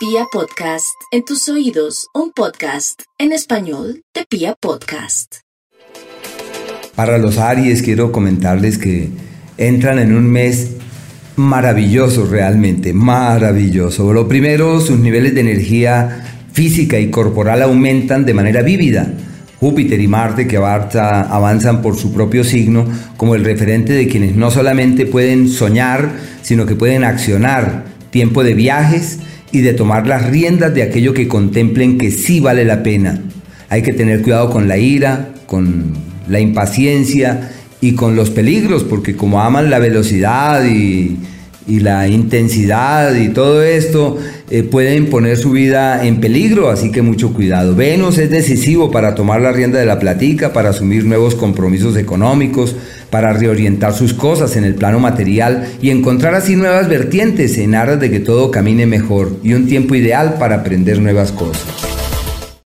Pia Podcast, en tus oídos, un podcast en español de Pia Podcast. Para los Aries quiero comentarles que entran en un mes maravilloso realmente, maravilloso. Lo primero, sus niveles de energía física y corporal aumentan de manera vívida. Júpiter y Marte que avanzan por su propio signo como el referente de quienes no solamente pueden soñar, sino que pueden accionar. Tiempo de viajes y de tomar las riendas de aquello que contemplen que sí vale la pena. Hay que tener cuidado con la ira, con la impaciencia y con los peligros, porque como aman la velocidad y, la intensidad y todo esto, eh, pueden poner su vida en peligro, así que mucho cuidado. Venus es decisivo para tomar la rienda de la platica, para asumir nuevos compromisos económicos, para reorientar sus cosas en el plano material y encontrar así nuevas vertientes en aras de que todo camine mejor y un tiempo ideal para aprender nuevas cosas.